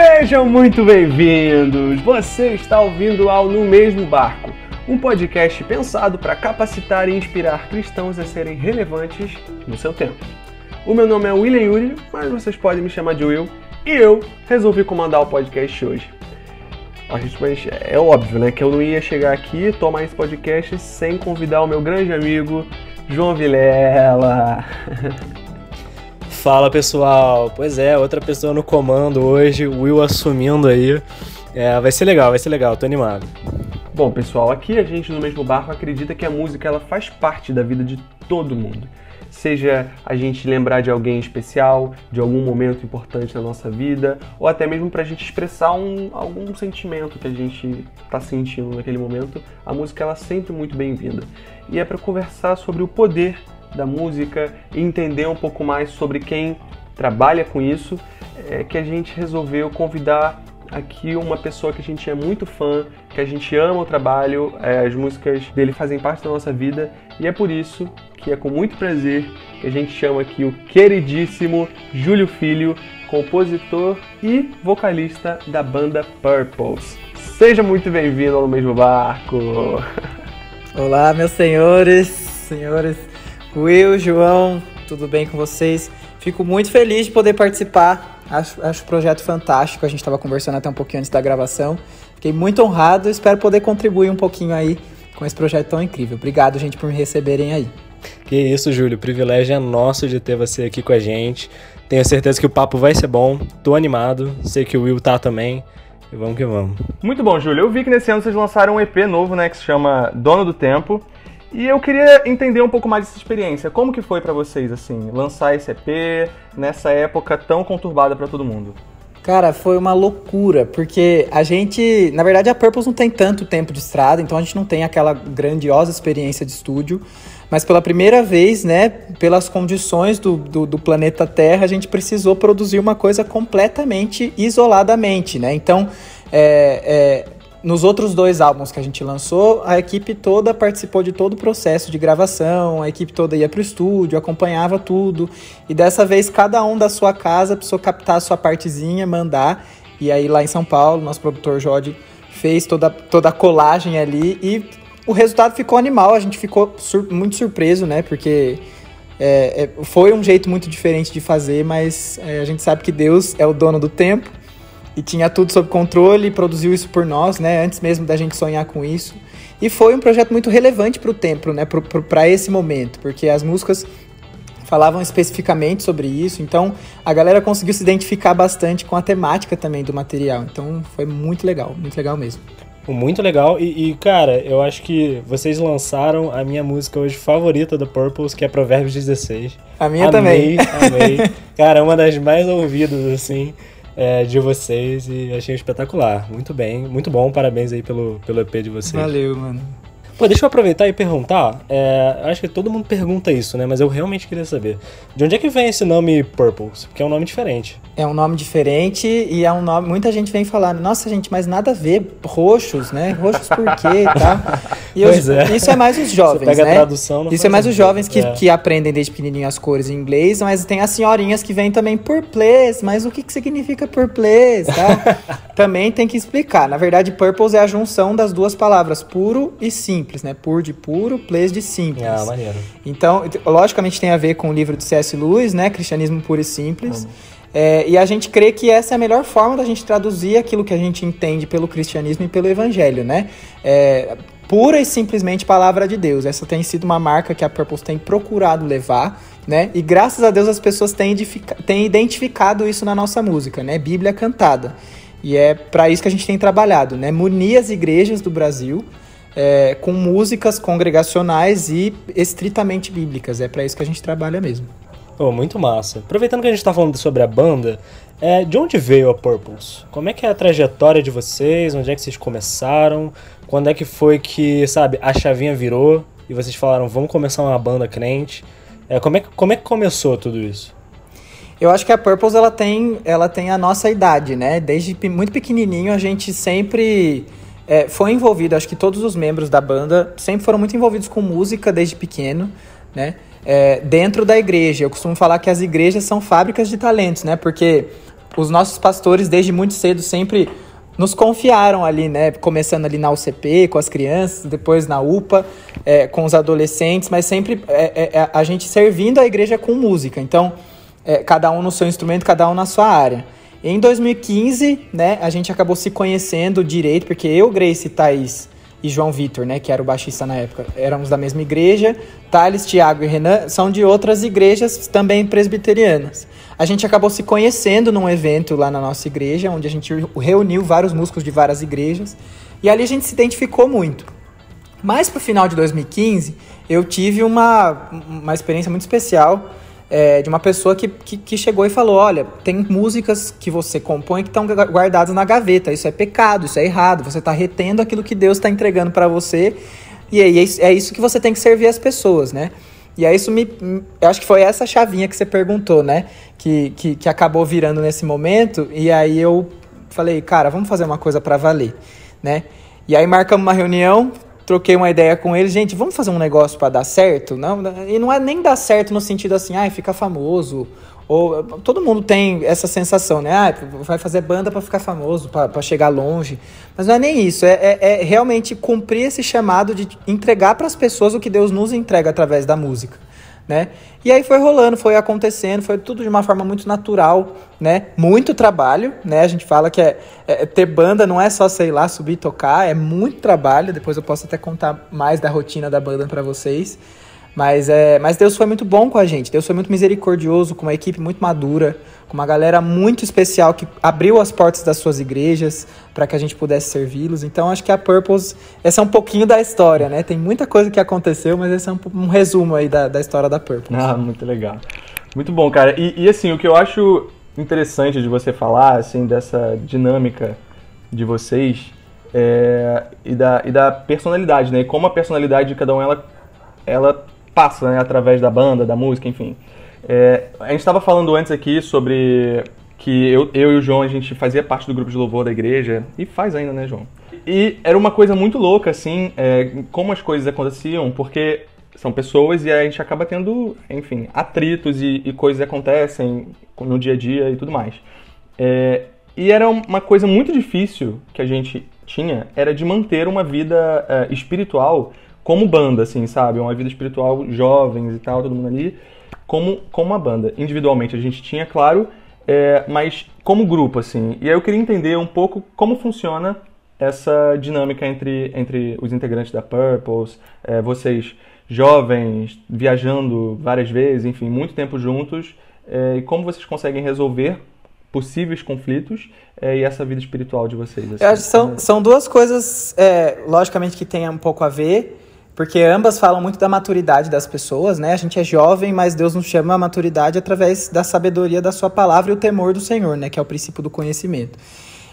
Sejam muito bem-vindos! Você está ouvindo ao No Mesmo Barco, um podcast pensado para capacitar e inspirar cristãos a serem relevantes no seu tempo. O meu nome é William Yuri, mas vocês podem me chamar de Will, e eu resolvi comandar o podcast hoje. Mas é óbvio, né, que eu não ia chegar aqui e tomar esse podcast sem convidar o meu grande amigo João Vilela. Fala pessoal, pois é, outra pessoa no comando hoje, Will assumindo aí. É, vai ser legal, vai ser legal, tô animado. Bom, pessoal, aqui a gente no mesmo barco acredita que a música ela faz parte da vida de todo mundo. Seja a gente lembrar de alguém especial, de algum momento importante na nossa vida, ou até mesmo para a gente expressar um, algum sentimento que a gente está sentindo naquele momento, a música ela é sempre muito bem-vinda. E é para conversar sobre o poder da música e entender um pouco mais sobre quem trabalha com isso, é que a gente resolveu convidar aqui uma pessoa que a gente é muito fã, que a gente ama o trabalho, é, as músicas dele fazem parte da nossa vida e é por isso que é com muito prazer que a gente chama aqui o queridíssimo Júlio Filho, compositor e vocalista da banda Purples. Seja muito bem-vindo ao mesmo barco. Olá, meus senhores, senhores Will, João, tudo bem com vocês? Fico muito feliz de poder participar. Acho, acho o projeto fantástico. A gente estava conversando até um pouquinho antes da gravação. Fiquei muito honrado. Espero poder contribuir um pouquinho aí com esse projeto tão incrível. Obrigado, gente, por me receberem aí. Que isso, Júlio. O privilégio é nosso de ter você aqui com a gente. Tenho certeza que o papo vai ser bom. Tô animado. Sei que o Will tá também. E vamos que vamos. Muito bom, Júlio. Eu vi que nesse ano vocês lançaram um EP novo, né, que se chama Dono do Tempo. E eu queria entender um pouco mais dessa experiência. Como que foi para vocês, assim, lançar esse EP nessa época tão conturbada para todo mundo? Cara, foi uma loucura, porque a gente, na verdade, a Purpose não tem tanto tempo de estrada, então a gente não tem aquela grandiosa experiência de estúdio. Mas pela primeira vez, né, pelas condições do, do, do planeta Terra, a gente precisou produzir uma coisa completamente isoladamente, né? Então, é, é nos outros dois álbuns que a gente lançou, a equipe toda participou de todo o processo de gravação, a equipe toda ia para o estúdio, acompanhava tudo. E dessa vez, cada um da sua casa precisou captar a sua partezinha, mandar. E aí, lá em São Paulo, nosso produtor Jodi fez toda, toda a colagem ali e o resultado ficou animal. A gente ficou sur muito surpreso, né? Porque é, é, foi um jeito muito diferente de fazer, mas é, a gente sabe que Deus é o dono do tempo e tinha tudo sob controle e produziu isso por nós, né? Antes mesmo da gente sonhar com isso. E foi um projeto muito relevante para o tempo, né? Para esse momento, porque as músicas falavam especificamente sobre isso, então a galera conseguiu se identificar bastante com a temática também do material. Então foi muito legal, muito legal mesmo. Muito legal. E, e, cara, eu acho que vocês lançaram a minha música hoje favorita do Purples, que é Provérbios 16. A minha amei, também. Amei. cara, uma das mais ouvidas, assim é, de vocês e achei espetacular. Muito bem, muito bom. Parabéns aí pelo, pelo EP de vocês. Valeu, mano. Pô, deixa eu aproveitar e perguntar. É, acho que todo mundo pergunta isso, né? Mas eu realmente queria saber. De onde é que vem esse nome Purples? Porque é um nome diferente. É um nome diferente e é um nome. Muita gente vem falar, nossa, gente, mas nada a ver. Roxos, né? Roxos por quê? tá? E eu, é. Isso é mais os jovens. Você pega né? a tradução, não Isso é mais os jovens que, é. que aprendem desde pequenininho as cores em inglês, mas tem as senhorinhas que vêm também Purples. Mas o que, que significa Purples? Tá? também tem que explicar. Na verdade, Purples é a junção das duas palavras, puro e simples né? Pur de puro, plays de simples. Ah, maneiro. Então, logicamente tem a ver com o livro de C.S. Lewis, né? Cristianismo puro e simples. Uhum. É, e a gente crê que essa é a melhor forma da gente traduzir aquilo que a gente entende pelo cristianismo e pelo evangelho, né? É, pura e simplesmente palavra de Deus. Essa tem sido uma marca que a Purpose tem procurado levar, né? E graças a Deus as pessoas têm, têm identificado isso na nossa música, né? Bíblia cantada. E é para isso que a gente tem trabalhado, né? Munir as igrejas do Brasil é, com músicas congregacionais e estritamente bíblicas. É para isso que a gente trabalha mesmo. Oh, muito massa. Aproveitando que a gente está falando sobre a banda, é, de onde veio a Purples? Como é que é a trajetória de vocês? Onde é que vocês começaram? Quando é que foi que, sabe, a chavinha virou e vocês falaram, vamos começar uma banda crente? É, como, é, como é que começou tudo isso? Eu acho que a Purples ela tem, ela tem a nossa idade, né? Desde muito pequenininho a gente sempre é, foi envolvido, acho que todos os membros da banda sempre foram muito envolvidos com música desde pequeno, né? É, dentro da igreja. Eu costumo falar que as igrejas são fábricas de talentos, né? Porque os nossos pastores, desde muito cedo, sempre nos confiaram ali, né? Começando ali na UCP, com as crianças, depois na UPA, é, com os adolescentes, mas sempre é, é, a gente servindo a igreja com música. Então, é, cada um no seu instrumento, cada um na sua área. Em 2015, né, a gente acabou se conhecendo direito, porque eu, Grace, Thaís e João Vitor, né, que era o baixista na época, éramos da mesma igreja. Thales, Tiago e Renan são de outras igrejas também presbiterianas. A gente acabou se conhecendo num evento lá na nossa igreja, onde a gente reuniu vários músicos de várias igrejas, e ali a gente se identificou muito. Mas pro final de 2015, eu tive uma, uma experiência muito especial é, de uma pessoa que, que, que, chegou e falou: Olha, tem músicas que você compõe que estão guardadas na gaveta. Isso é pecado, isso é errado. Você está retendo aquilo que Deus está entregando para você. E aí é isso que você tem que servir as pessoas, né? E aí isso me. Eu acho que foi essa chavinha que você perguntou, né? Que, que, que acabou virando nesse momento. E aí eu falei, cara, vamos fazer uma coisa para valer, né? E aí marcamos uma reunião, troquei uma ideia com ele, gente, vamos fazer um negócio para dar certo? Não, e não é nem dar certo no sentido assim, ai, ah, fica famoso. Ou todo mundo tem essa sensação, né? Ah, vai fazer banda para ficar famoso, para chegar longe. Mas não é nem isso, é, é, é realmente cumprir esse chamado de entregar para as pessoas o que Deus nos entrega através da música né? E aí foi rolando, foi acontecendo, foi tudo de uma forma muito natural, né? Muito trabalho, né? A gente fala que é, é, ter banda não é só, sei lá, subir e tocar, é muito trabalho. Depois eu posso até contar mais da rotina da banda para vocês. Mas, é, mas Deus foi muito bom com a gente. Deus foi muito misericordioso, com uma equipe muito madura, com uma galera muito especial que abriu as portas das suas igrejas para que a gente pudesse servi-los. Então acho que a Purpose, essa é um pouquinho da história, né? Tem muita coisa que aconteceu, mas esse é um, um resumo aí da, da história da Purpose. Ah, muito legal. Muito bom, cara. E, e assim, o que eu acho interessante de você falar, assim, dessa dinâmica de vocês é, e, da, e da personalidade, né? E como a personalidade de cada um, ela, ela passa, né, através da banda, da música, enfim. É, a gente estava falando antes aqui sobre que eu, eu e o João, a gente fazia parte do grupo de louvor da igreja, e faz ainda, né, João? E era uma coisa muito louca, assim, é, como as coisas aconteciam, porque são pessoas e a gente acaba tendo, enfim, atritos e, e coisas acontecem no dia a dia e tudo mais. É, e era uma coisa muito difícil que a gente tinha, era de manter uma vida é, espiritual como banda, assim, sabe? Uma vida espiritual, jovens e tal, todo mundo ali, como, como uma banda. Individualmente a gente tinha, claro, é, mas como grupo, assim. E aí eu queria entender um pouco como funciona essa dinâmica entre, entre os integrantes da Purples, é, vocês jovens, viajando várias vezes, enfim, muito tempo juntos, é, e como vocês conseguem resolver possíveis conflitos é, e essa vida espiritual de vocês. Assim, Eu acho que são, são duas coisas, é, logicamente, que têm um pouco a ver, porque ambas falam muito da maturidade das pessoas, né? A gente é jovem, mas Deus nos chama a maturidade através da sabedoria da sua palavra e o temor do Senhor, né? Que é o princípio do conhecimento.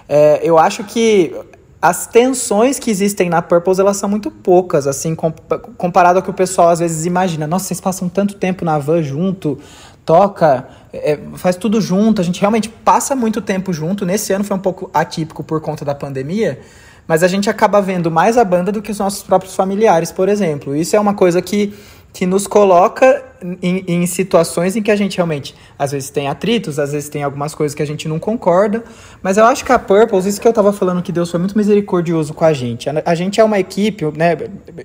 É, eu acho que as tensões que existem na Purpose, elas são muito poucas, assim, comparado ao que o pessoal às vezes imagina. Nossa, vocês passam tanto tempo na van junto, toca, é, faz tudo junto, a gente realmente passa muito tempo junto. Nesse ano foi um pouco atípico por conta da pandemia, mas a gente acaba vendo mais a banda do que os nossos próprios familiares, por exemplo. Isso é uma coisa que, que nos coloca em, em, situações em que a gente realmente, às vezes tem atritos, às vezes tem algumas coisas que a gente não concorda, mas eu acho que a Purples, isso que eu tava falando, que Deus foi muito misericordioso com a gente. A, a gente é uma equipe, né,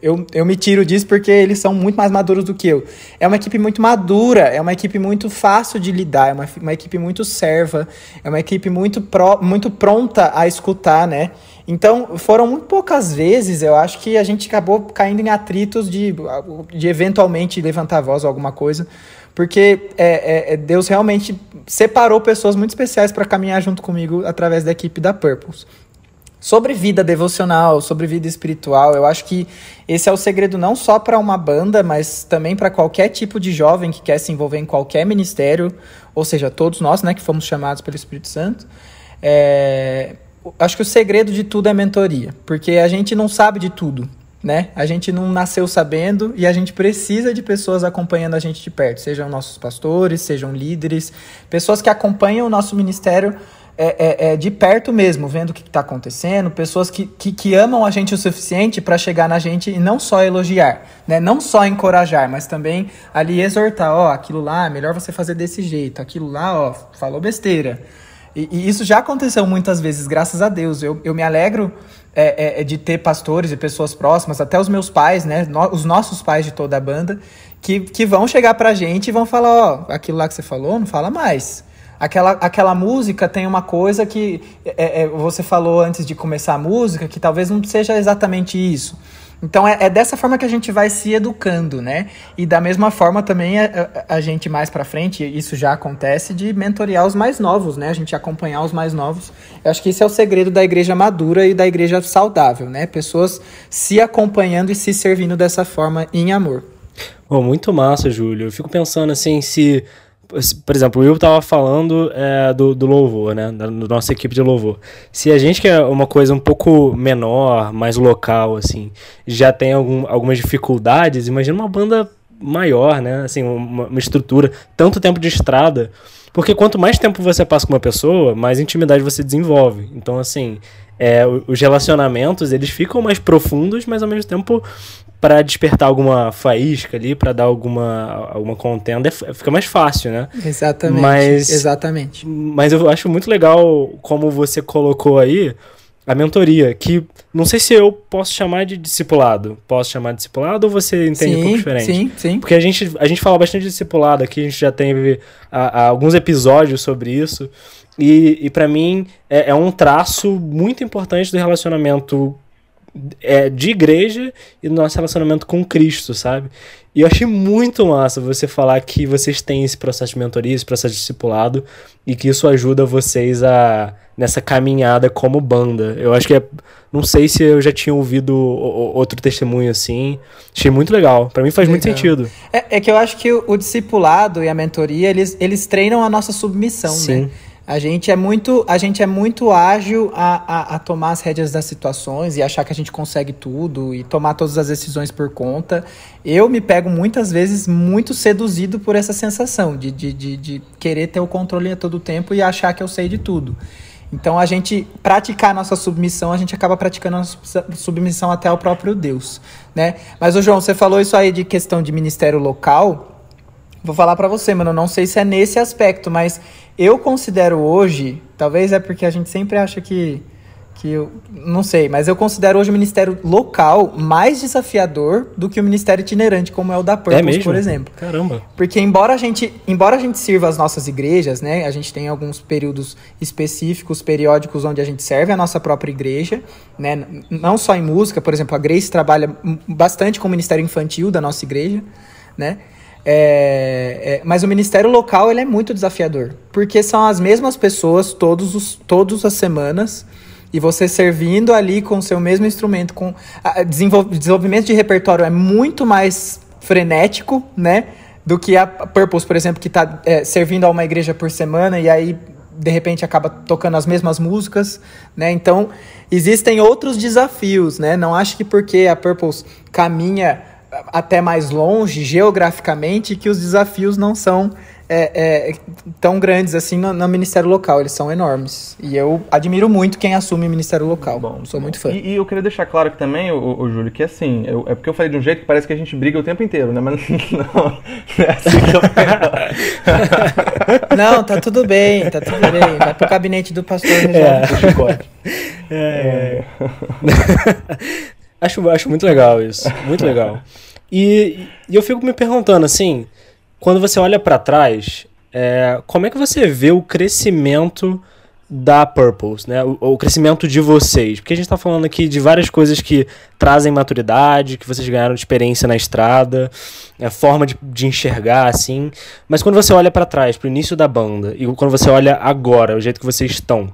eu, eu me tiro disso porque eles são muito mais maduros do que eu. É uma equipe muito madura, é uma equipe muito fácil de lidar, é uma, uma equipe muito serva, é uma equipe muito, pro, muito pronta a escutar, né, então, foram muito poucas vezes, eu acho que a gente acabou caindo em atritos de, de eventualmente levantar a voz ou alguma coisa, porque é, é, é Deus realmente separou pessoas muito especiais para caminhar junto comigo através da equipe da Purpose. Sobre vida devocional, sobre vida espiritual, eu acho que esse é o segredo não só para uma banda, mas também para qualquer tipo de jovem que quer se envolver em qualquer ministério, ou seja, todos nós, né, que fomos chamados pelo Espírito Santo. É, acho que o segredo de tudo é mentoria, porque a gente não sabe de tudo, né? A gente não nasceu sabendo e a gente precisa de pessoas acompanhando a gente de perto, sejam nossos pastores, sejam líderes, pessoas que acompanham o nosso ministério é, é, é de perto mesmo, vendo o que está acontecendo, pessoas que, que, que, amam a gente o suficiente para chegar na gente e não só elogiar, né? Não só encorajar, mas também ali exortar, ó, aquilo lá, é melhor você fazer desse jeito, aquilo lá, ó, falou besteira. E, e, isso já aconteceu muitas vezes, graças a Deus. Eu, eu me alegro é, é, é de ter pastores e pessoas próximas, até os meus pais, né? No, os nossos pais de toda a banda, que, que vão chegar pra gente e vão falar, ó, oh, aquilo lá que você falou, não fala mais. Aquela, aquela música tem uma coisa que é, é, você falou antes de começar a música, que talvez não seja exatamente isso. Então é, é, dessa forma que a gente vai se educando, né? E da mesma forma também a, é, a, a gente mais para frente, isso já acontece, de mentorear os mais novos, né? A gente acompanhar os mais novos. Eu acho que esse é o segredo da igreja madura e da igreja saudável, né? Pessoas se acompanhando e se servindo dessa forma em amor. Muito massa, Júlio. Eu fico pensando assim, se por exemplo, o Will tava falando é, do, do louvor, né? Da, da, nossa equipe de louvor. Se a gente quer uma coisa um pouco menor, mais local, assim, já tem algum, algumas dificuldades, imagina uma banda maior, né? Assim, uma, uma estrutura, tanto tempo de estrada. Porque quanto mais tempo você passa com uma pessoa, mais intimidade você desenvolve. Então, assim, é, os relacionamentos, eles ficam mais profundos, mas ao mesmo tempo para despertar alguma faísca ali, para dar alguma, alguma contenda, é fica mais fácil, né? Exatamente. Mas, exatamente. Mas eu acho muito legal como você colocou aí a mentoria, que não sei se eu posso chamar de discipulado. Posso chamar de discipulado ou você entende sim, um pouco diferente? Sim, sim. Porque a gente, a gente fala bastante de discipulado aqui, a gente já teve a, a, alguns episódios sobre isso. E, e para mim é, é um traço muito importante do relacionamento é, de igreja e do nosso relacionamento com Cristo, sabe? E eu achei muito massa você falar que vocês têm esse processo de mentoria, esse processo de discipulado e que isso ajuda vocês a nessa caminhada como banda. Eu acho que é, não sei se eu já tinha ouvido outro testemunho assim. Achei muito legal. Para mim faz legal. muito sentido. É, é, que eu acho que o, o discipulado e a mentoria, eles, eles treinam a nossa submissão, Sim. né? A gente é muito, a gente é muito ágil a, a, a, tomar as rédeas das situações e achar que a gente consegue tudo e tomar todas as decisões por conta. Eu me pego muitas vezes muito seduzido por essa sensação de, de, de, de querer ter o controle a todo tempo e achar que eu sei de tudo. Então a gente praticar a nossa submissão, a gente acaba praticando a nossa submissão até ao próprio Deus, né? Mas o João, você falou isso aí de questão de ministério local. Vou falar para você, mano, não sei se é nesse aspecto, mas eu considero hoje, talvez é porque a gente sempre acha que que eu não sei, mas eu considero hoje o ministério local mais desafiador do que o ministério itinerante, como é o da Purpose, é por exemplo. Caramba. Porque embora a gente, embora a gente sirva as nossas igrejas, né, a gente tem alguns períodos específicos, periódicos onde a gente serve a nossa própria igreja, né, não só em música, por exemplo, a Grace trabalha bastante com o ministério infantil da nossa igreja, né? É, é, mas o ministério local ele é muito desafiador, porque são as mesmas pessoas todos os, todas as semanas e você servindo ali com o seu mesmo instrumento, com a, desenvolvimento de repertório é muito mais frenético, né, do que a Purpose, por exemplo, que está é, servindo a uma igreja por semana e aí de repente acaba tocando as mesmas músicas, né? Então existem outros desafios, né? Não acho que porque a Purpose caminha até mais longe geograficamente que os desafios não são é, é, tão grandes assim no, no, Ministério Local, eles são enormes. E eu admiro muito quem assume o Ministério Local. Bom, sou bom. muito fã. E, e, eu queria deixar claro aqui também, o, o Júlio, que assim, eu, é porque eu falei de um jeito que parece que a gente briga o tempo inteiro, né? Mas não, não é assim que eu Não, tá tudo bem, tá tudo bem. Vai pro gabinete do pastor é. É. é. acho, acho muito legal isso, muito legal. E, e eu fico me perguntando assim, quando você olha para trás, é, como é que você vê o crescimento da Purples, né? O, o, crescimento de vocês. Porque a gente está falando aqui de várias coisas que trazem maturidade, que vocês ganharam experiência na estrada, é, forma de, de enxergar, assim. Mas quando você olha para trás, para o início da banda, e quando você olha agora, o jeito que vocês estão,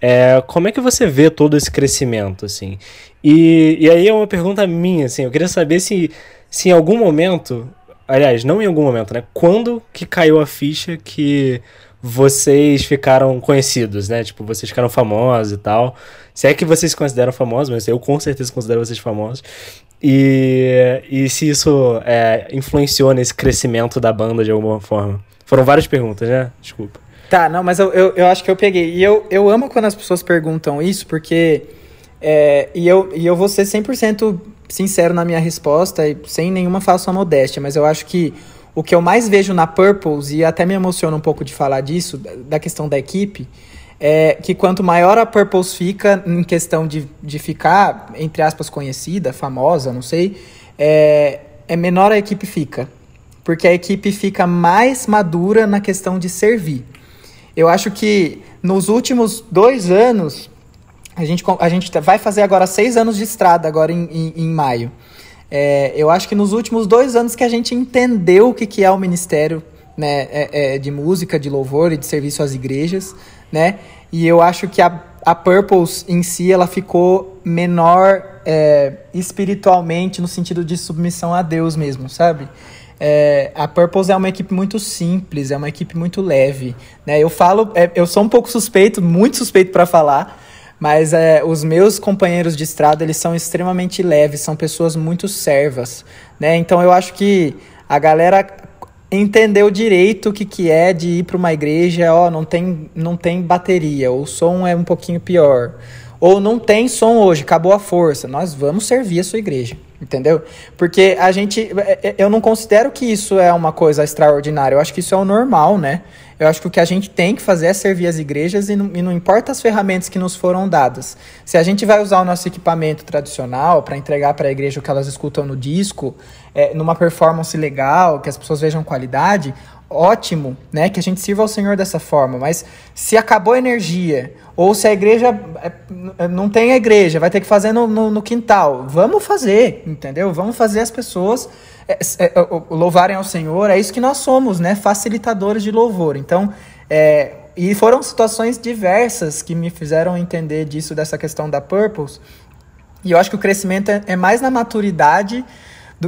é, como é que você vê todo esse crescimento, assim? E, e aí é uma pergunta minha, assim, eu queria saber se se em algum momento, aliás, não em algum momento, né? Quando que caiu a ficha que vocês ficaram conhecidos, né? Tipo, vocês ficaram famosos e tal. Se é que vocês se consideram famosos, mas eu com certeza considero vocês famosos. E, e se isso é, influenciou nesse crescimento da banda de alguma forma. Foram várias perguntas, né? Desculpa. Tá, não, mas eu, eu, eu acho que eu peguei. E eu, eu amo quando as pessoas perguntam isso, porque. É, e, eu, e eu vou ser 100% sincero na minha resposta e sem nenhuma falsa modéstia, mas eu acho que o que eu mais vejo na Purples, e até me emociona um pouco de falar disso, da questão da equipe, é que quanto maior a Purpose fica em questão de, de ficar, entre aspas, conhecida, famosa, não sei, é, é menor a equipe fica. Porque a equipe fica mais madura na questão de servir. Eu acho que nos últimos dois anos, a gente, a gente vai fazer agora seis anos de estrada, agora em, em, em maio. É, eu acho que nos últimos dois anos que a gente entendeu o que, que é o ministério né, é, é, de música, de louvor e de serviço às igrejas, né? E eu acho que a, a Purpose em si, ela ficou menor é, espiritualmente no sentido de submissão a Deus mesmo, sabe? É, a Purpose é uma equipe muito simples, é uma equipe muito leve. Né? Eu falo, é, eu sou um pouco suspeito, muito suspeito para falar, mas é, os meus companheiros de estrada eles são extremamente leves, são pessoas muito servas, né? Então eu acho que a galera entendeu direito o que, que é de ir para uma igreja, ó, não tem, não tem bateria, o som é um pouquinho pior, ou não tem som hoje, acabou a força. Nós vamos servir a sua igreja. Entendeu? Porque a gente. É, é, eu não considero que isso é uma coisa extraordinária. Eu acho que isso é o normal, né? Eu acho que o que a gente tem que fazer é servir as igrejas e não, e não importa as ferramentas que nos foram dadas. Se a gente vai usar o nosso equipamento tradicional para entregar para a igreja o que elas escutam no disco, é, numa performance legal, que as pessoas vejam qualidade, ótimo, né, que a gente sirva ao Senhor dessa forma, mas se acabou a energia, ou se a igreja é, não tem a igreja, vai ter que fazer no, no, no quintal, vamos fazer, entendeu? Vamos fazer as pessoas é, é, louvarem ao Senhor, é isso que nós somos, né, facilitadores de louvor. Então, é, e foram situações diversas que me fizeram entender disso, dessa questão da Purpose, e eu acho que o crescimento é, é mais na maturidade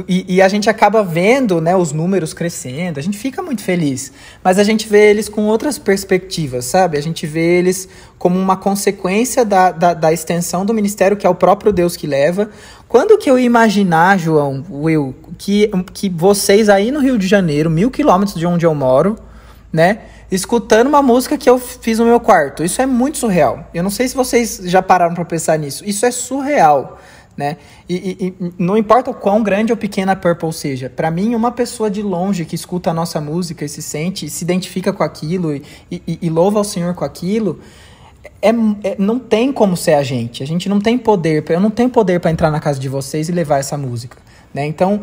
e, e, a gente acaba vendo né, os números crescendo, a gente fica muito feliz, mas a gente vê eles com outras perspectivas, sabe? A gente vê eles como uma consequência da, da, da extensão do ministério, que é o próprio Deus que leva. Quando que eu imaginar, João, Will, que, que vocês aí no Rio de Janeiro, mil quilômetros de onde eu moro, né? escutando uma música que eu fiz no meu quarto. Isso é muito surreal. Eu não sei se vocês já pararam para pensar nisso. Isso é surreal né? E, e, e, não importa o quão grande ou pequena a Purple seja, para mim, uma pessoa de longe que escuta a nossa música e se sente, se identifica com aquilo e, e louva ao Senhor com aquilo, é, é, não tem como ser a gente. A gente não tem poder, eu não tenho poder para entrar na casa de vocês e levar essa música, né? Então,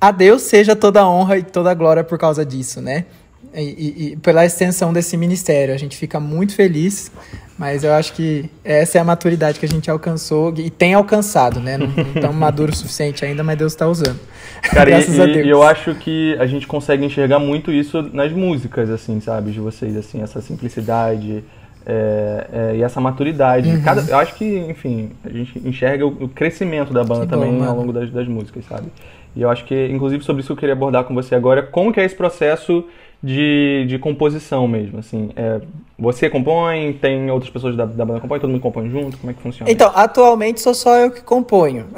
a Deus seja toda a honra e toda a glória por causa disso, né? E, e, pela extensão desse ministério. A gente fica muito feliz mas eu acho que essa é a maturidade que a gente alcançou e tem alcançado, né? Não estamos maduros o suficiente ainda, mas Deus está usando. Cara, Graças e, a Deus. E eu acho que a gente consegue enxergar muito isso nas músicas, assim, sabe? De vocês, assim, essa simplicidade é, é, e essa maturidade. Uhum. Cada, eu acho que, enfim, a gente enxerga o, o crescimento da banda que também bom, ao longo das, das músicas, sabe? E eu acho que, inclusive, sobre isso que eu queria abordar com você agora, como que é esse processo de, de composição mesmo, assim. É, você compõe, tem outras pessoas da, da banda compõem, todo mundo compõe junto? Como é que funciona? Então, atualmente sou só eu que componho.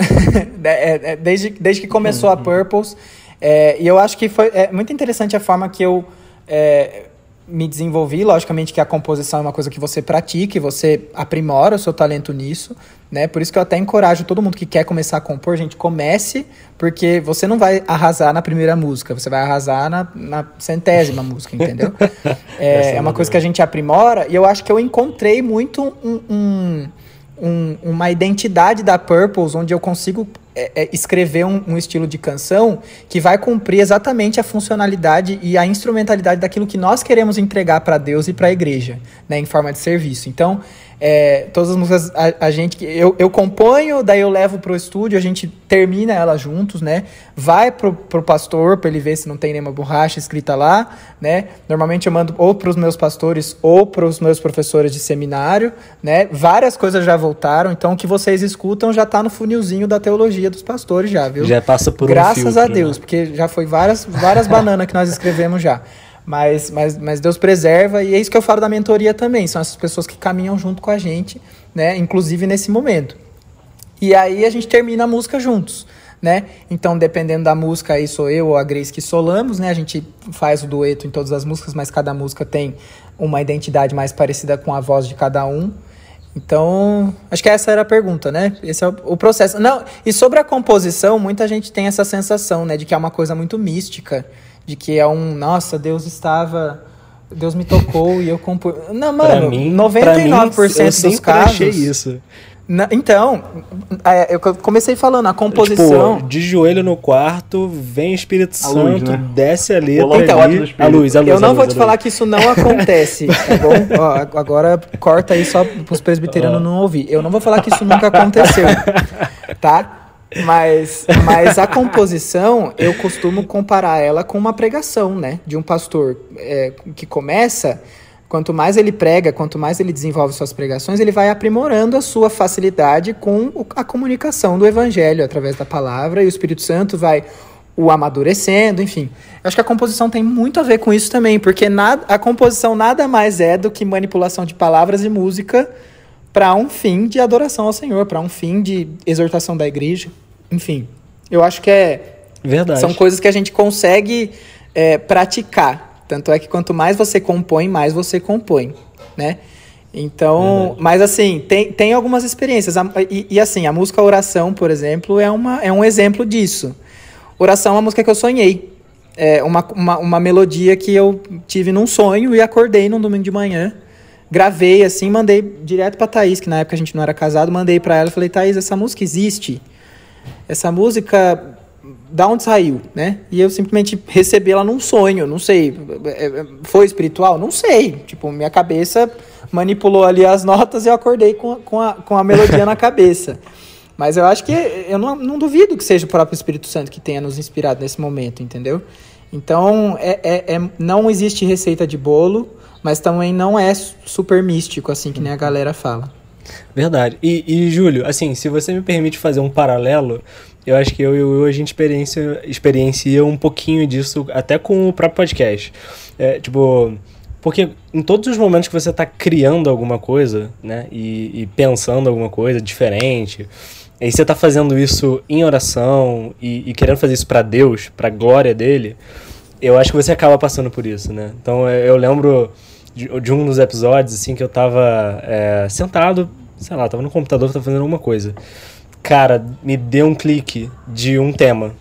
É, é, desde, desde que começou uhum. a Purples. É, e eu acho que foi é, muito interessante a forma que eu é, me desenvolvi. Logicamente que a composição é uma coisa que você pratica e você aprimora o seu talento nisso, né? Por isso que eu até encorajo todo mundo que quer começar a compor, gente, comece, porque você não vai arrasar na primeira música, você vai arrasar na, na centésima música, entendeu? é, é uma coisa que a gente aprimora e eu acho que eu encontrei muito um, um, um, uma identidade da Purples, onde eu consigo é, é, escrever um, um, estilo de canção que vai cumprir exatamente a funcionalidade e a instrumentalidade daquilo que nós queremos entregar para Deus e para a igreja, né, em forma de serviço. Então, é, todas as músicas a, a, gente eu, eu componho, daí eu levo pro estúdio, a gente termina ela juntos, né? Vai pro, pro pastor para ele ver se não tem nenhuma borracha escrita lá, né? Normalmente eu mando ou pros meus pastores ou pros meus professores de seminário, né? Várias coisas já voltaram, então o que vocês escutam já tá no funilzinho da teologia dos pastores já, viu? Já passa por Graças um filtro, a Deus, né? porque já foi várias várias bananas que nós escrevemos já. Mas, mas, mas Deus preserva, e é isso que eu falo da mentoria também. São essas pessoas que caminham junto com a gente, né? Inclusive nesse momento. E aí a gente termina a música juntos, né? Então, dependendo da música, aí sou eu ou a Grace que solamos, né? A gente faz o dueto em todas as músicas, mas cada música tem uma identidade mais parecida com a voz de cada um. Então, acho que essa era a pergunta, né? Esse é o, o, processo. Não, e sobre a composição, muita gente tem essa sensação, né, de que é uma coisa muito mística, de que é um, nossa, Deus estava Deus me tocou e eu compus. Não, Pra mano, mim, 99% pra mim, eu dos sempre casos. achei isso. Na- então, é, eu comecei falando, a composição. Tipo, de joelho no quarto, vem o Espírito A luz, Santo, né? desce a letra holofote ali, a luz, a luz. eu a não luz, vou a te luz. falar que isso não acontece, tá bom? Ó, agora corta aí só pros presbiterianos não ouvir. Eu não vou falar que isso nunca aconteceu, tá? Mas, mas a composição, eu costumo comparar ela com uma pregação, né? De um pastor é, que começa, quanto mais ele prega, quanto mais ele desenvolve suas pregações, ele vai aprimorando a sua facilidade com a comunicação do evangelho através da palavra, e o Espírito Santo vai o amadurecendo, enfim. Eu acho que a composição tem muito a ver com isso também, porque nada, a composição nada mais é do que manipulação de palavras e música para um fim de adoração ao Senhor, para um fim de exortação da igreja, enfim. Eu acho que é Verdade. são coisas que a gente consegue é, praticar. Tanto é que quanto mais você compõe, mais você compõe, né? Então, mas assim, tem, tem algumas experiências. E, e, assim, a música Oração, por exemplo, é, uma, é um exemplo disso. Oração é uma música que eu sonhei. É uma, uma, uma melodia que eu tive num sonho e acordei num domingo de manhã. Gravei assim, mandei direto pra Thaís, que na época a gente não era casado, mandei pra ela e falei, Thaís, essa música existe? Essa música, da onde saiu, né? E eu simplesmente recebi ela num sonho, não sei. é, é, Foi espiritual? Não sei. Tipo, minha cabeça manipulou ali as notas e eu acordei com, a- com, a, com a melodia na cabeça. Mas eu acho que eu não, não duvido que seja o próprio Espírito Santo que tenha nos inspirado nesse momento, entendeu? Então, é, é- é- não existe receita de bolo, mas também não é super místico, assim, que nem a galera fala. Verdade. E, e, Júlio, assim, se você me permite fazer um paralelo, eu acho que eu e a gente experiencia, experiencia um pouquinho disso até com o próprio podcast. É, tipo, porque em todos os momentos que você está criando alguma coisa, né, e, e pensando alguma coisa diferente, e você está fazendo isso em oração e, e querendo fazer isso para Deus, para a glória dele, eu acho que você acaba passando por isso, né? Então eu eu lembro de, de um dos episódios, assim, que eu tava é, sentado, sei lá, tava no computador, tava fazendo alguma coisa. Cara, me deu um clique de um tema.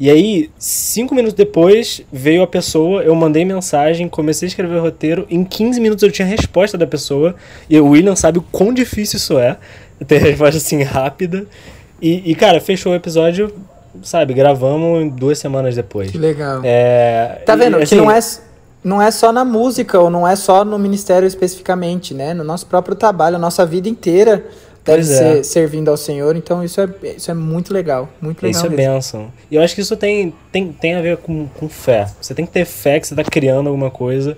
E aí, cinco minutos depois, veio a pessoa, eu mandei mensagem, comecei a escrever o roteiro, em 15 minutos eu tinha a resposta da pessoa, e o William sabe o quão difícil isso é, ter resposta assim rápida. E, e, cara, fechou o episódio, sabe, gravamos duas semanas depois. Que legal. É, Tá vendo? e, que não é, não é só na música, ou não é só no ministério especificamente, né? No nosso próprio trabalho, a nossa vida inteira deve Pois é. ser servindo ao Senhor. Então isso é, isso é muito legal. Muito legal Isso é mesmo. bênção. E eu acho que isso tem, tem, tem a ver com, com fé. Você tem que ter fé que você está criando alguma coisa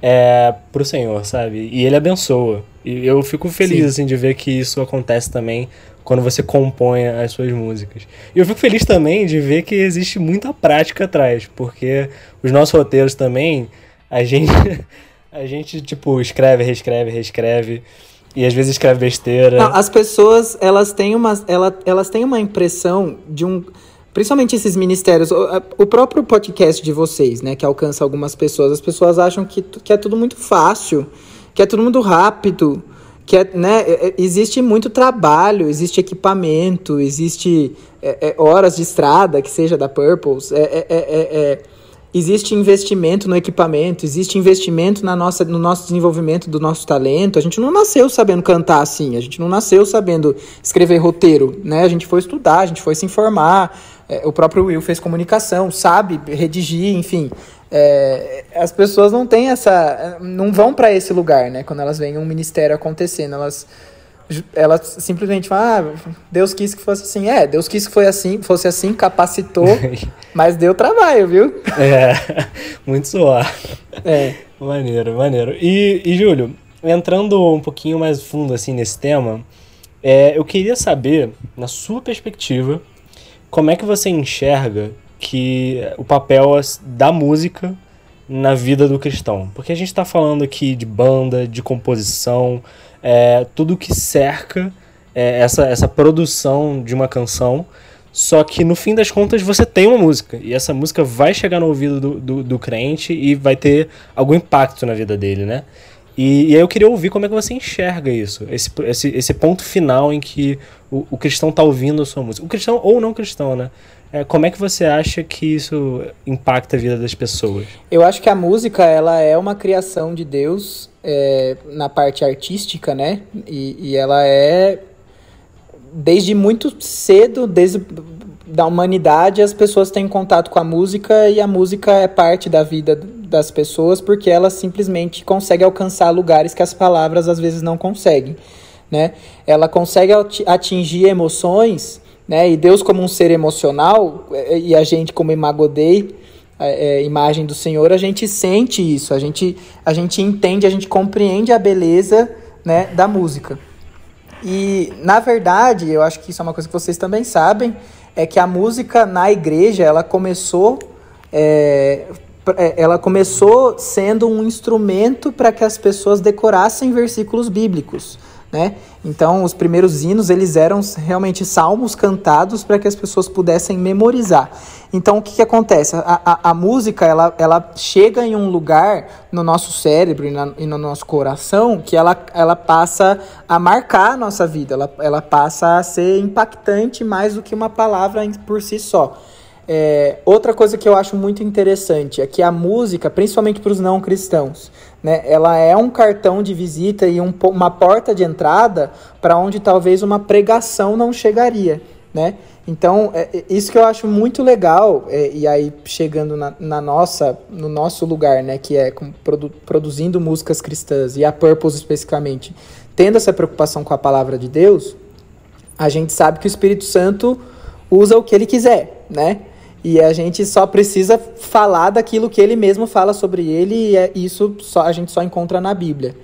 é, pro Senhor, sabe? E Ele abençoa. E eu fico feliz, Sim. assim, de ver que isso acontece também quando você compõe as suas músicas. E eu fico feliz também de ver que existe muita prática atrás, porque os nossos roteiros também, a gente, a gente tipo, escreve, reescreve, reescreve, e às vezes escreve besteira. Não, as pessoas, elas têm uma, ela, elas têm uma impressão de um. Principalmente esses ministérios, o, o próprio podcast de vocês, né, que alcança algumas pessoas, as pessoas acham que, que é tudo muito fácil, que é tudo muito rápido, que é, né, é- é- existe muito trabalho, existe equipamento, existe é, é, horas de estrada, que seja da Purples, é- é- existe investimento no equipamento, existe investimento na nossa, no nosso desenvolvimento do nosso talento. A gente não nasceu sabendo cantar assim, a gente não nasceu sabendo escrever roteiro, né? A gente foi estudar, a gente foi se informar. É, o próprio Will fez comunicação, sabe redigir, enfim. É, as pessoas não têm essa, não vão para esse lugar, né? Quando elas veem um ministério acontecendo, elas elas simplesmente falam, ah, Deus quis que fosse assim. É, Deus quis que foi assim, fosse assim, capacitou, mas deu trabalho, viu? É, muito suor. É. Maneiro, maneiro. E, e Júlio, entrando um pouquinho mais fundo assim nesse tema, é, eu queria saber, na sua perspectiva, como é que você enxerga que o papel da música na vida do cristão? Porque a gente está falando aqui de banda, de composição, é, tudo que cerca é, essa, essa produção de uma canção. Só que no fim das contas você tem uma música. E essa música vai chegar no ouvido do, do, do crente e vai ter algum impacto na vida dele, né? E, e aí eu queria ouvir como é que você enxerga isso. Esse, esse, esse ponto final em que o, o cristão tá ouvindo a sua música. O cristão ou não cristão, né? É, como é que você acha que isso impacta a vida das pessoas? Eu acho que a música ela é uma criação de Deus é, na parte artística, né? E, e ela é desde muito cedo, desde da humanidade, as pessoas têm contato com a música e a música é parte da vida das pessoas porque ela simplesmente consegue alcançar lugares que as palavras às vezes não conseguem, né? Ela consegue atingir emoções, né? E Deus como um ser emocional é, e a gente como imagodei, é, é, imagem do Senhor, a gente sente isso, a gente, a gente entende, a gente compreende a beleza, né, da música. E na verdade, eu acho que isso é uma coisa que vocês também sabem, é que a música na igreja ela começou é, é, ela começou sendo um instrumento para que as pessoas decorassem versículos bíblicos, né? Então, os primeiros hinos, eles eram realmente salmos cantados para que as pessoas pudessem memorizar. Então, o que, que acontece? A, a, a, música, ela, ela chega em um lugar no nosso cérebro e, na, e, no nosso coração que ela, ela passa a marcar a nossa vida, ela, ela passa a ser impactante mais do que uma palavra por si só. É, outra coisa que eu acho muito interessante é que a música, principalmente para os não cristãos, né, ela é um cartão de visita e um, uma porta de entrada para onde talvez uma pregação não chegaria. Né? Então, é, é, isso que eu acho muito legal, é, e aí chegando na, na, nossa, no nosso lugar, né, que é com, produ, produzindo músicas cristãs, e a Purpose especificamente, tendo essa preocupação com a palavra de Deus, a gente sabe que o Espírito Santo usa o que ele quiser, né? E a gente só precisa falar daquilo que ele mesmo fala sobre ele, e é, isso só, a gente só encontra na Bíblia.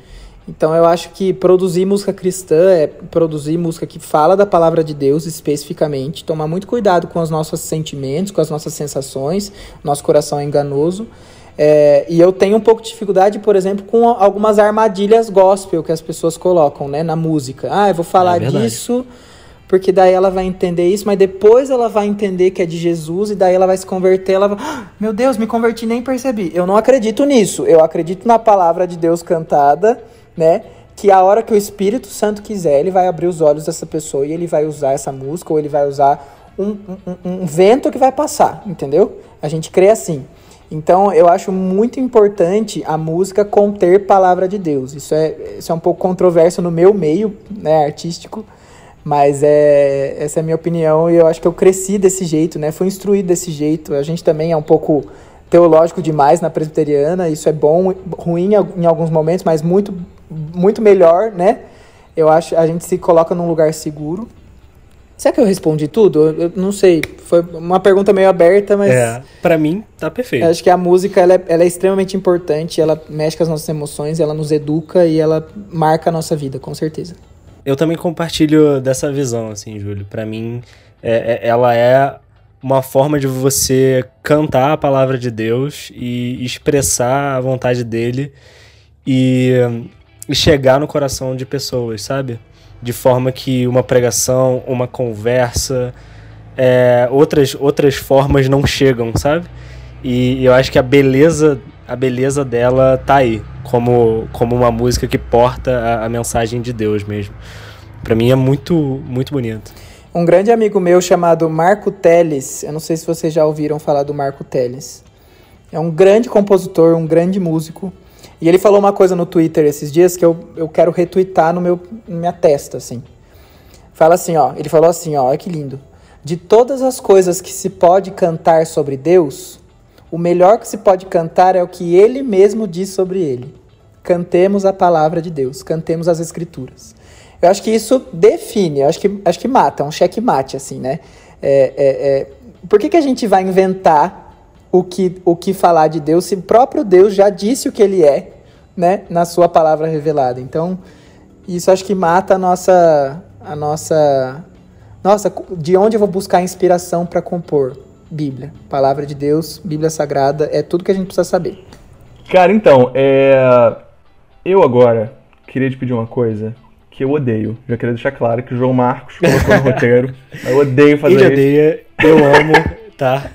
Então eu acho que produzir música cristã é produzir música que fala da palavra de Deus especificamente, tomar muito cuidado com os nossos sentimentos, com as nossas sensações, nosso coração é enganoso. É, e eu tenho um pouco de dificuldade, por exemplo, com algumas armadilhas gospel que as pessoas colocam né, na música. Ah, eu vou falar é disso porque daí ela vai entender isso, mas depois ela vai entender que é de Jesus e daí ela vai se converter, ela vai, ah, meu Deus, me converti nem percebi. Eu não acredito nisso. Eu acredito na palavra de Deus cantada, né? Que a hora que o Espírito Santo quiser, ele vai abrir os olhos dessa pessoa e ele vai usar essa música ou ele vai usar um, um, um vento que vai passar, entendeu? A gente crê assim. Então, eu acho muito importante a música conter palavra de Deus. Isso é, isso é um pouco controverso no meu meio né, artístico, mas é, essa é a minha opinião e eu acho que eu cresci desse jeito, né? Fui instruído desse jeito. A gente também é um pouco teológico demais na presbiteriana, isso é bom, ruim em alguns momentos, mas muito, muito melhor, né? Eu acho a gente se coloca num lugar seguro. Será que eu respondi tudo? Eu, não sei. Foi uma pergunta meio aberta, mas. É, pra mim tá perfeito. acho que a música ela é, ela é extremamente importante, ela mexe com as nossas emoções, ela nos educa e ela marca a nossa vida, com certeza. Eu também compartilho dessa visão, assim, Júlio. Para mim, é, é, ela é uma forma de você cantar a palavra de Deus e expressar a vontade dele e, e chegar no coração de pessoas, sabe? De forma que uma pregação, uma conversa, é, outras, outras formas não chegam, sabe? E eu acho que a beleza, a beleza dela tá aí como, como uma música que porta a, a mensagem de Deus mesmo. Para mim é muito, muito bonito. Um grande amigo meu chamado Marco Teles, eu não sei se vocês já ouviram falar do Marco Teles. É um grande compositor, um grande músico. E ele falou uma coisa no Twitter esses dias que eu, eu quero retweetar no meu, na minha testa, assim. Fala assim, ó. Ele falou assim, ó, olha que lindo. De todas as coisas que se pode cantar sobre Deus, o melhor que se pode cantar é o que ele mesmo diz sobre ele. Cantemos a palavra de Deus, cantemos as escrituras. Eu acho que isso define, eu acho que, acho que mata, é um checkmate, assim, né? É, é, é, por que, que a gente vai inventar o que, o que falar de Deus se o próprio Deus já disse o que ele é, né? Na sua palavra revelada. Então, isso acho que mata a nossa. A nossa. Nossa, de onde eu vou buscar inspiração para compor? Bíblia. Palavra de Deus, Bíblia Sagrada, é tudo que a gente precisa saber. Cara, então, é... eu agora queria te pedir uma coisa que eu odeio. Já queria deixar claro que o João Marcos colocou no roteiro. Eu odeio fazer Ele isso. odeia, eu amo, tá?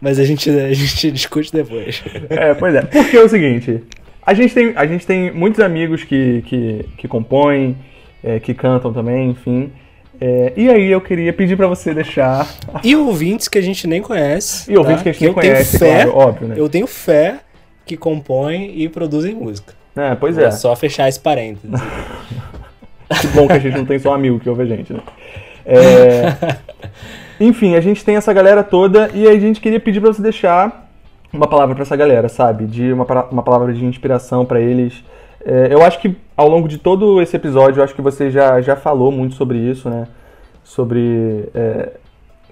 Mas a gente, a gente discute depois. É, pois é. Porque é o seguinte, a gente tem, a gente tem muitos amigos que, que, que compõem, é, que cantam também, enfim. É, e aí eu queria pedir para você deixar. E ouvintes que a gente nem conhece. E ouvintes tá? que a gente que nem conhece, fé, claro, óbvio, né? Eu tenho fé que compõem e produzem música. É, pois é. só fechar esse parênteses. que bom que a gente não tem só um amigo que ouve a gente, né? É... Enfim, a gente tem essa galera toda e a gente queria pedir para você deixar uma palavra para essa galera, sabe? De uma, uma palavra de inspiração para eles. É, eu acho que ao longo de todo esse episódio, eu acho que você já, já falou muito sobre isso, né? Sobre, é,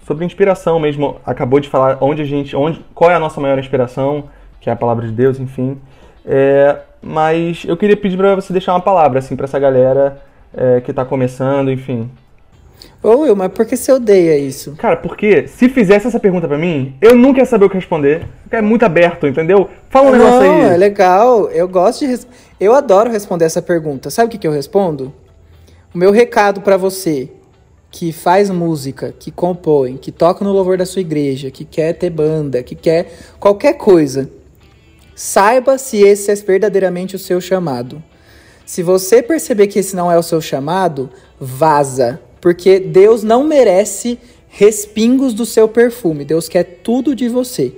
sobre inspiração mesmo. Acabou de falar onde a gente, onde, qual é a nossa maior inspiração, que é a palavra de Deus, enfim. É, mas eu queria pedir para você deixar uma palavra assim para essa galera é, que está começando, enfim. Ô Will, mas por que você odeia isso? Cara, porque se fizesse essa pergunta para mim, eu nunca ia saber o que responder. É muito aberto, entendeu? Fala um Não, negócio aí. é legal. Eu gosto de. Res... Eu adoro responder essa pergunta. Sabe o que, que eu respondo? O meu recado para você que faz música, que compõe, que toca no louvor da sua igreja, que quer ter banda, que quer qualquer coisa, saiba se esse é verdadeiramente o seu chamado. Se você perceber que esse não é o seu chamado, vaza, porque Deus não merece respingos do seu perfume. Deus quer tudo de você.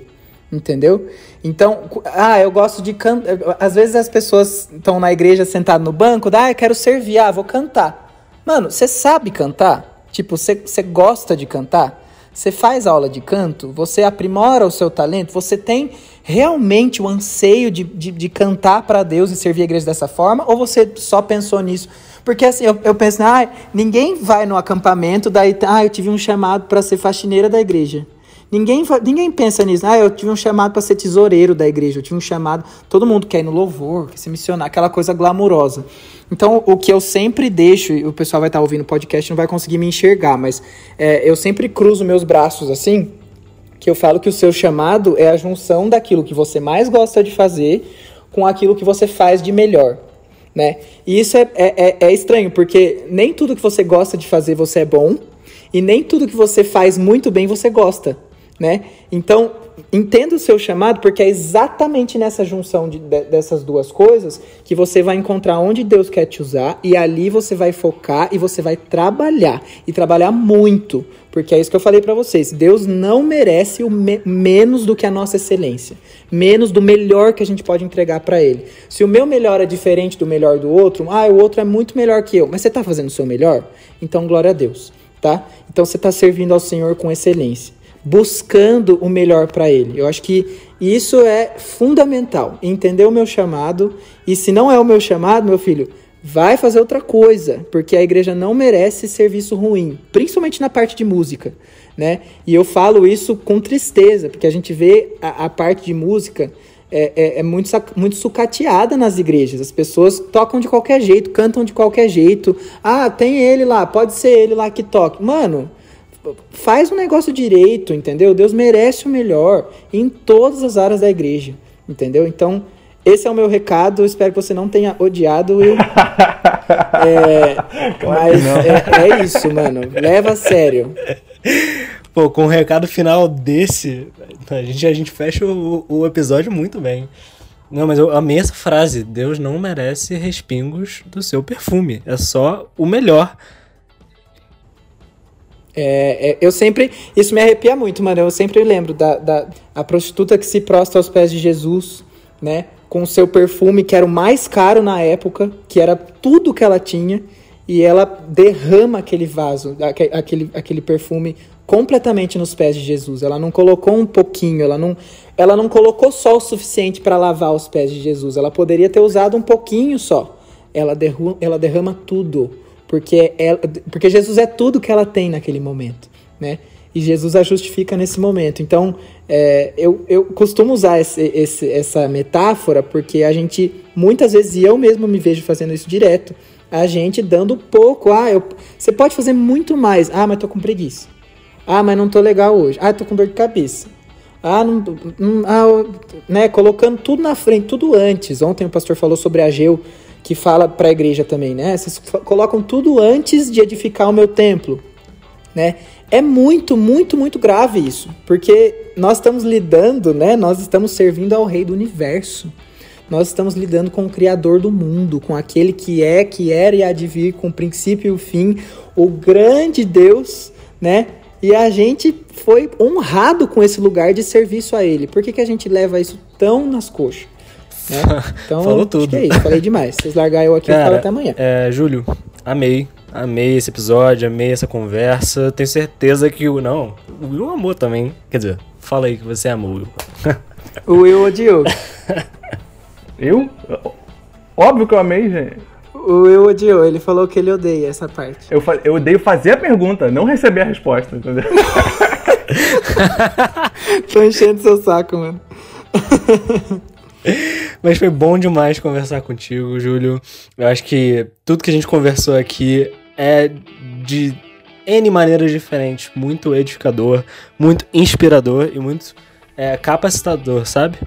Entendeu? Então, ah, eu gosto de cantar. Às vezes as pessoas estão na igreja sentadas no banco, ah, eu quero servir, ah, vou cantar. Mano, você sabe cantar? Tipo, você gosta de cantar? Você faz aula de canto? Você aprimora o seu talento? Você tem realmente o anseio de, de, de cantar para Deus e servir a igreja dessa forma? Ou você só pensou nisso? Porque assim, eu, eu penso, ah, ninguém vai no acampamento, daí, ah, eu tive um chamado para ser faxineira da igreja. Ninguém, ninguém pensa nisso. Ah, eu tive um chamado para ser tesoureiro da igreja. Eu tive um chamado. Todo mundo quer ir no louvor, quer se missionar, aquela coisa glamurosa. Então, o que eu sempre deixo, e o pessoal vai estar ouvindo o podcast não vai conseguir me enxergar, mas é, eu sempre cruzo meus braços assim, que eu falo que o seu chamado é a junção daquilo que você mais gosta de fazer com aquilo que você faz de melhor. Né? E isso é, é, é, é estranho, porque nem tudo que você gosta de fazer você é bom, e nem tudo que você faz muito bem você gosta né? Então, entenda o seu chamado, porque é exatamente nessa junção de, de, dessas duas coisas que você vai encontrar onde Deus quer te usar e ali você vai focar e você vai trabalhar e trabalhar muito, porque é isso que eu falei para vocês. Deus não merece o me menos do que a nossa excelência, menos do melhor que a gente pode entregar para Ele. Se o meu melhor é diferente do melhor do outro, ah, o outro é muito melhor que eu, mas você está fazendo o seu melhor, então glória a Deus, tá? Então você está servindo ao Senhor com excelência buscando o melhor para ele. Eu acho que isso é fundamental. Entender o meu chamado e se não é o meu chamado, meu filho, vai fazer outra coisa, porque a igreja não merece serviço ruim, principalmente na parte de música, né? E eu falo isso com tristeza, porque a gente vê a, a parte de música é, é, é, muito, muito sucateada nas igrejas. As pessoas tocam de qualquer jeito, cantam de qualquer jeito. Ah, tem ele lá, pode ser ele lá que toque. Mano, faz um negócio direito, entendeu? Deus merece o melhor em todas as áreas da igreja, entendeu? Então, esse é o meu recado. Espero que você não tenha odiado eu. é, claro mas é, é, isso, mano. Leva a sério. Pô, com o recado final desse, a gente, a gente fecha o, o episódio muito bem. Não, mas eu amei essa frase. Deus não merece respingos do seu perfume. É só o melhor. É, é, eu sempre. Isso me arrepia muito, mano. Eu sempre lembro da, da a prostituta que se prostra aos pés de Jesus, né? Com o seu perfume, que era o mais caro na época, que era tudo que ela tinha, e ela derrama aquele vaso, aquele, aquele perfume completamente nos pés de Jesus. Ela não colocou um pouquinho, ela não, ela não colocou só o suficiente para lavar os pés de Jesus. Ela poderia ter usado um pouquinho só. Ela derrama, ela derrama tudo porque, ela, porque Jesus é tudo que ela tem naquele momento, né? E Jesus a justifica nesse momento. Então, é, eu, eu costumo usar esse, esse, essa metáfora porque a gente, muitas vezes, e eu mesmo me vejo fazendo isso direto, a gente dando pouco. Ah, eu, você pode fazer muito mais. Ah, mas tô com preguiça. Ah, mas não tô legal hoje. Ah, tô com dor de cabeça. Ah, não, não ah, né, colocando tudo na frente, tudo antes. Ontem o pastor falou sobre a Geu que fala para a igreja também, né? Vocês colocam tudo antes de edificar o meu templo, né? É muito, muito, muito grave isso, porque nós estamos lidando, né? Nós estamos servindo ao rei do universo. nós estamos lidando com o Criador do mundo, com aquele que é, que era e há de vir, com o princípio e o fim, o grande Deus, né? E a gente foi honrado com esse lugar de serviço a Ele. Por que, que a gente leva isso tão nas coxas? Né? Então, Falou tudo. é isso, falei demais. Vocês largar eu aqui e até amanhã. É, Júlio, amei. Amei esse episódio, amei essa conversa. Tenho certeza que o. Não, o Will amou também. Quer dizer, fala aí que você amou, Will. O Will odiou. Eu? Óbvio que eu amei, gente. O Will odiou, ele falou que ele odeia essa parte. Eu, eu odeio fazer a pergunta, não receber a resposta, entendeu? Tô enchendo seu saco, mano. Mas foi bom demais conversar contigo, Júlio. Eu acho que tudo que a gente conversou aqui é de N maneiras diferentes, muito edificador, muito inspirador e muito é, capacitador, sabe?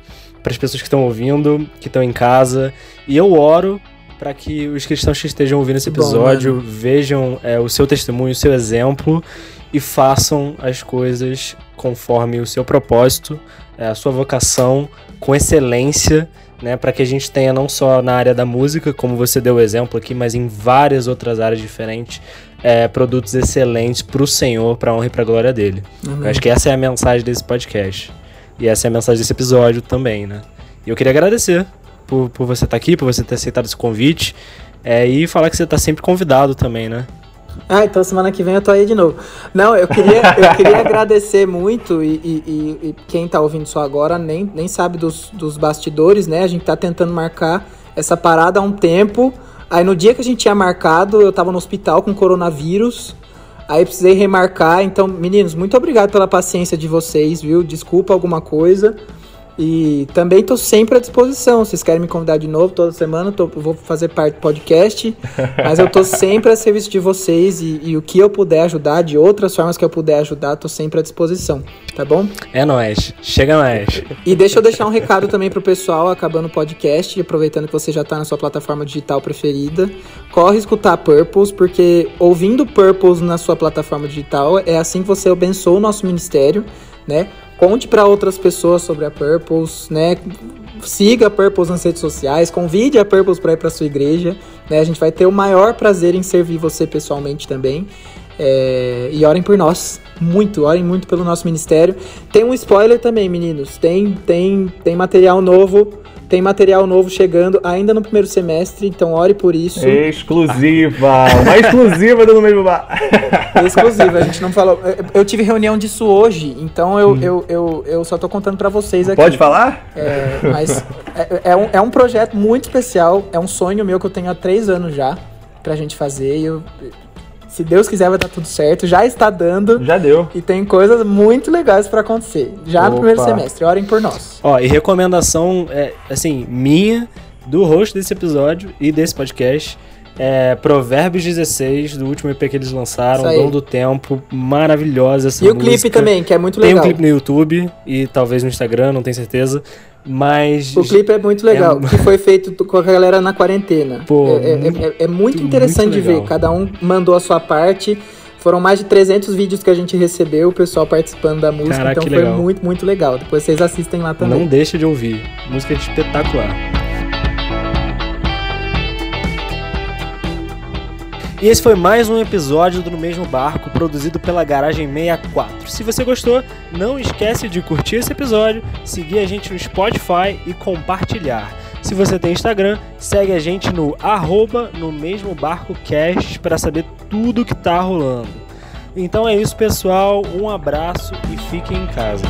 Para as pessoas que estão ouvindo, que estão em casa. E eu oro para que os cristãos que estejam ouvindo esse Bom, episódio vejam é, o seu testemunho, o seu exemplo e façam as coisas conforme o seu propósito, é, a sua vocação, com excelência, né, para que a gente tenha não só na área da música, como você deu o exemplo aqui, mas em várias outras áreas diferentes, é, produtos excelentes para o Senhor, para honra e para glória dele. Eu acho que essa é a mensagem desse podcast. E essa é a mensagem desse episódio também, né? E eu queria agradecer por, por você estar aqui, por você ter aceitado esse convite. é, e falar que você está sempre convidado também, né? Ah, então semana que vem eu tô aí de novo. Não, eu queria, eu queria agradecer muito e, e- e- quem tá ouvindo só agora nem, nem sabe dos, dos bastidores, né? A gente tá tentando marcar essa parada há um tempo. Aí no dia que a gente tinha marcado, eu tava no hospital com coronavírus. Aí precisei remarcar. Então, meninos, muito obrigado pela paciência de vocês, viu? Desculpa alguma coisa. E também tô sempre à disposição. Vocês querem me convidar de novo toda semana? tô- vou fazer parte do podcast. Mas eu tô sempre a serviço de vocês e, e o que eu puder ajudar, de outras formas que eu puder ajudar, tô sempre à disposição, tá bom? É nóis. Chega mais. E deixa eu deixar um recado também pro pessoal, acabando o podcast, aproveitando que você já tá na sua plataforma digital preferida. Corre escutar Purples, porque ouvindo Purples na sua plataforma digital, é assim que você abençoa o nosso ministério, né? Conte para outras pessoas sobre a Purples, né? Siga a Purples nas redes sociais, convide a Purples para ir para sua igreja, né? A gente vai ter o maior prazer em servir você pessoalmente também. É, e orem por nós, muito, orem muito pelo nosso ministério. Tem um spoiler também, meninos. Tem, tem, tem material novo, tem material novo chegando ainda no primeiro semestre, então ore por isso. Exclusiva! Uma exclusiva do Mesmo Bar. Exclusivo, a gente não falou. Eu- Eu tive reunião disso hoje, então eu, eu, eu, eu só tô contando pra vocês aqui. Pode falar? É, mas é, é um, é um projeto muito especial, é um sonho meu que eu tenho há três anos já pra gente fazer. E eu, se Deus quiser, vai dar tudo certo. Já está dando. Já deu. E tem coisas muito legais pra acontecer. Já no Opa. primeiro semestre. Orem por nós. Ó, e recomendação, é, assim, minha, do host desse episódio e desse podcast. É Provérbios 16, do último EP que eles lançaram. Dom do Tempo, maravilhosa essa e o música. clipe também, que é muito Tem um legal. clipe no YouTube e talvez no Instagram, não tenho certeza. Mas. O clipe é muito legal, É- que foi feito com a galera na quarentena. Pô, é, é- muito- é- é muito muito interessante de ver. Cada um mandou a sua parte. Foram mais de 300 vídeos que a gente recebeu, o pessoal participando da música. Caraca, então foi legal. muito, muito legal. Depois vocês assistem lá também. Não deixa de ouvir. Música espetacular. E esse foi mais um episódio do No Mesmo Barco, produzido pela Garagem 64. Se você gostou, não esquece de curtir esse episódio, seguir a gente no Spotify e compartilhar. Se você tem Instagram, segue a gente no arroba no mesmo barco cast para saber tudo que tá rolando. Então é isso, pessoal. Um abraço e fiquem em casa.